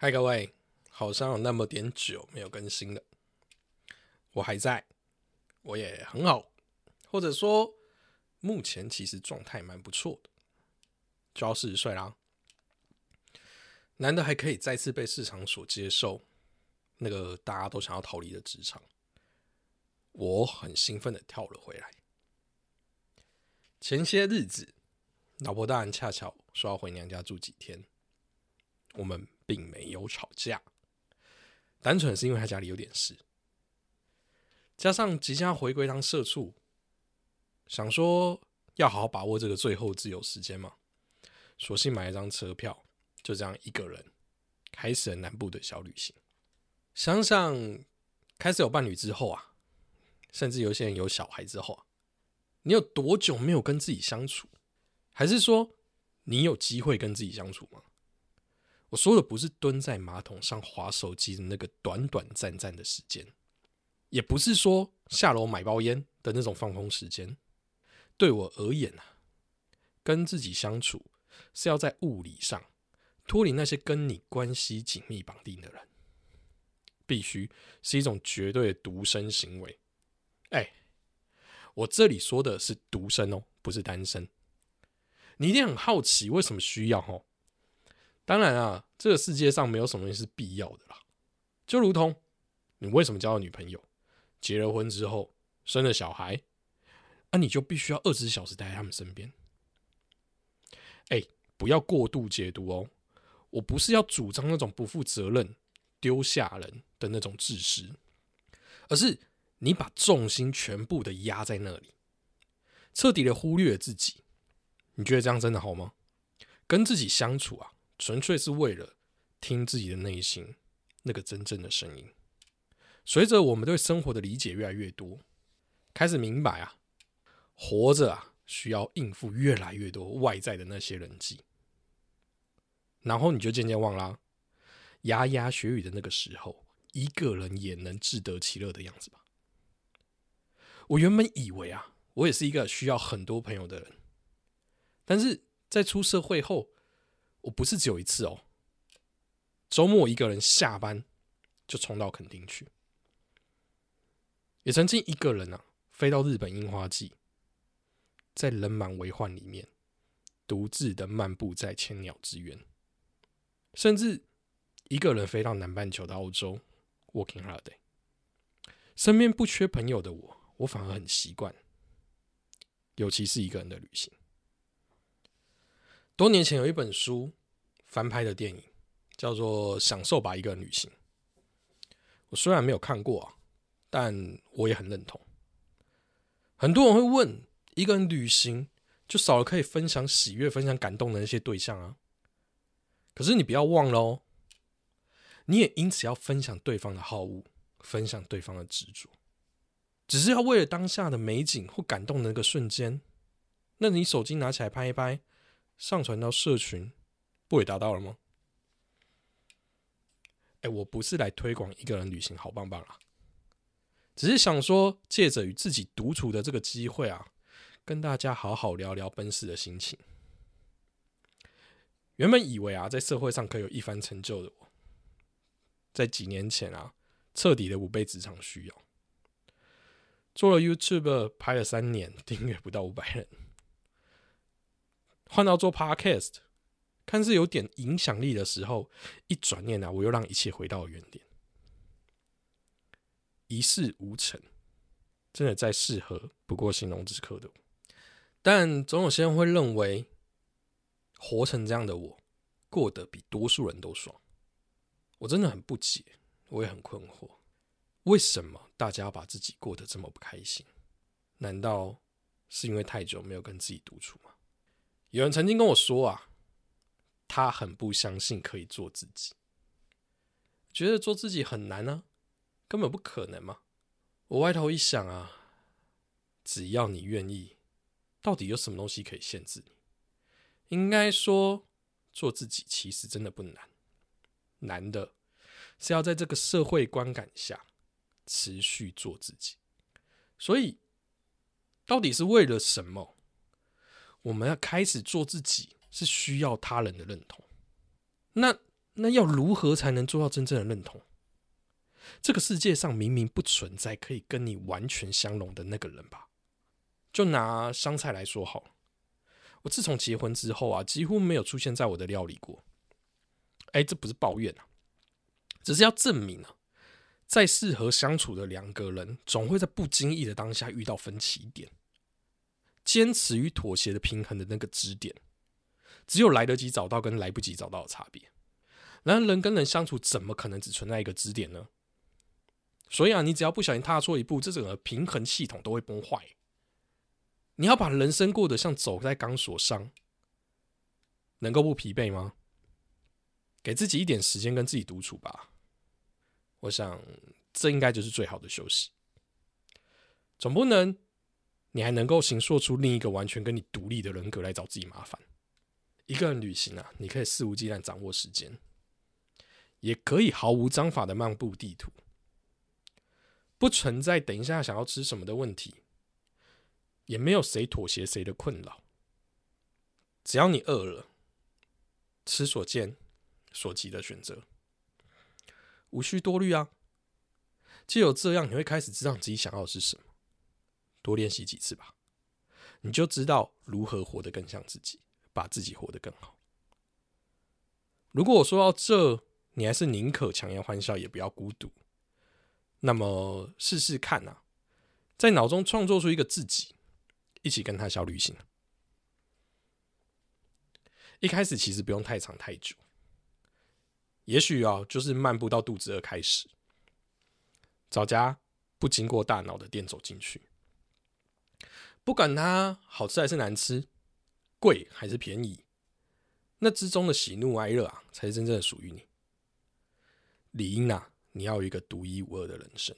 嗨，各位，好像有那么点久没有更新了，我还在，我也很好，或者说目前其实状态蛮不错的，就要四十岁啦，难得还可以再次被市场所接受，那个大家都想要逃离的职场，我很兴奋的跳了回来。前些日子，老婆大人恰巧说要回娘家住几天，我们。并没有吵架，单纯是因为他家里有点事，加上即将回归当社畜，想说要好好把握这个最后自由时间嘛，索性买一张车票，就这样一个人开始了南部的小旅行。想想开始有伴侣之后啊，甚至有些人有小孩之后啊，你有多久没有跟自己相处？还是说你有机会跟自己相处吗？我说的不是蹲在马桶上划手机的那个短短暂暂的时间，也不是说下楼买包烟的那种放空时间。对我而言啊，跟自己相处是要在物理上脱离那些跟你关系紧密绑定的人，必须是一种绝对的独身行为。哎，我这里说的是独身哦，不是单身。你一定很好奇为什么需要哦？当然啊，这个世界上没有什么东西是必要的啦。就如同你为什么交了女朋友，结了婚之后生了小孩，那你就必须要二十四小时待在他们身边。哎，不要过度解读哦。我不是要主张那种不负责任、丢下人的那种自私，而是你把重心全部的压在那里，彻底的忽略了自己。你觉得这样真的好吗？跟自己相处啊。纯粹是为了听自己的内心那个真正的声音。随着我们对生活的理解越来越多，开始明白啊，活着啊需要应付越来越多外在的那些人际，然后你就渐渐忘了牙牙学语的那个时候，一个人也能自得其乐的样子吧。我原本以为啊，我也是一个需要很多朋友的人，但是在出社会后。我不是只有一次哦，周末一个人下班就冲到垦丁去，也曾经一个人啊飞到日本樱花季，在人满为患里面独自的漫步在千鸟之园，甚至一个人飞到南半球的澳洲 working holiday。身边不缺朋友的我，我反而很习惯，尤其是一个人的旅行。多年前有一本书翻拍的电影，叫做《享受吧，一个人旅行》。我虽然没有看过啊，但我也很认同。很多人会问：一个人旅行就少了可以分享喜悦、分享感动的那些对象啊？可是你不要忘了哦，你也因此要分享对方的好恶，分享对方的执着，只是要为了当下的美景或感动的那个瞬间，那你手机拿起来拍一拍。上传到社群，不也达到了吗？哎，我不是来推广一个人旅行好棒棒啦，只是想说，借着与自己独处的这个机会啊，跟大家好好聊聊奔四的心情。原本以为啊，在社会上可以有一番成就的我，在几年前啊，彻底的不被职场需要，做了 YouTube 拍了三年，订阅不到五百人。换到做 Podcast，看似有点影响力的时候，一转念啊，我又让一切回到原点，一事无成，真的再适合不过形容之刻的我。但总有些人会认为，活成这样的我，过得比多数人都爽。我真的很不解，我也很困惑，为什么大家要把自己过得这么不开心？难道是因为太久没有跟自己独处吗？有人曾经跟我说啊，他很不相信可以做自己，觉得做自己很难呢，根本不可能嘛。我歪头一想啊，只要你愿意，到底有什么东西可以限制你？应该说，做自己其实真的不难，难的是要在这个社会观感下持续做自己。所以，到底是为了什么？我们要开始做自己，是需要他人的认同。那那要如何才能做到真正的认同？这个世界上明明不存在可以跟你完全相容的那个人吧？就拿香菜来说好了，我自从结婚之后啊，几乎没有出现在我的料理过。哎，这不是抱怨啊，只是要证明啊，再适合相处的两个人，总会在不经意的当下遇到分歧点，坚持与妥协的平衡的那个支点，只有来得及找到跟来不及找到的差别。然而，人跟人相处怎么可能只存在一个支点呢？所以啊，你只要不小心踏错一步，这整个平衡系统都会崩坏。你要把人生过得像走在钢索上，能够不疲惫吗？给自己一点时间跟自己独处吧。我想，这应该就是最好的休息。总不能你还能够形塑出另一个完全跟你独立的人格来找自己麻烦。一个人旅行啊，你可以肆无忌惮掌握时间，也可以毫无章法的漫步地图。不存在等一下想要吃什么的问题，也没有谁妥协谁的困扰。只要你饿了，吃所见所及的选择，无需多虑啊。只有这样，你会开始知道自己想要的是什么。多练习几次吧，你就知道如何活得更像自己，把自己活得更好。如果我说到这，你还是宁可强颜欢笑，也不要孤独。那么试试看呐，在脑中创作出一个自己，一起跟他小旅行。一开始其实不用太长太久，也许啊，就是漫步到肚子饿开始，找家不经过大脑的店走进去，不管它好吃还是难吃，贵还是便宜，那之中的喜怒哀乐啊，才是真正的属于你。理应啊。你要有一个独一无二的人生。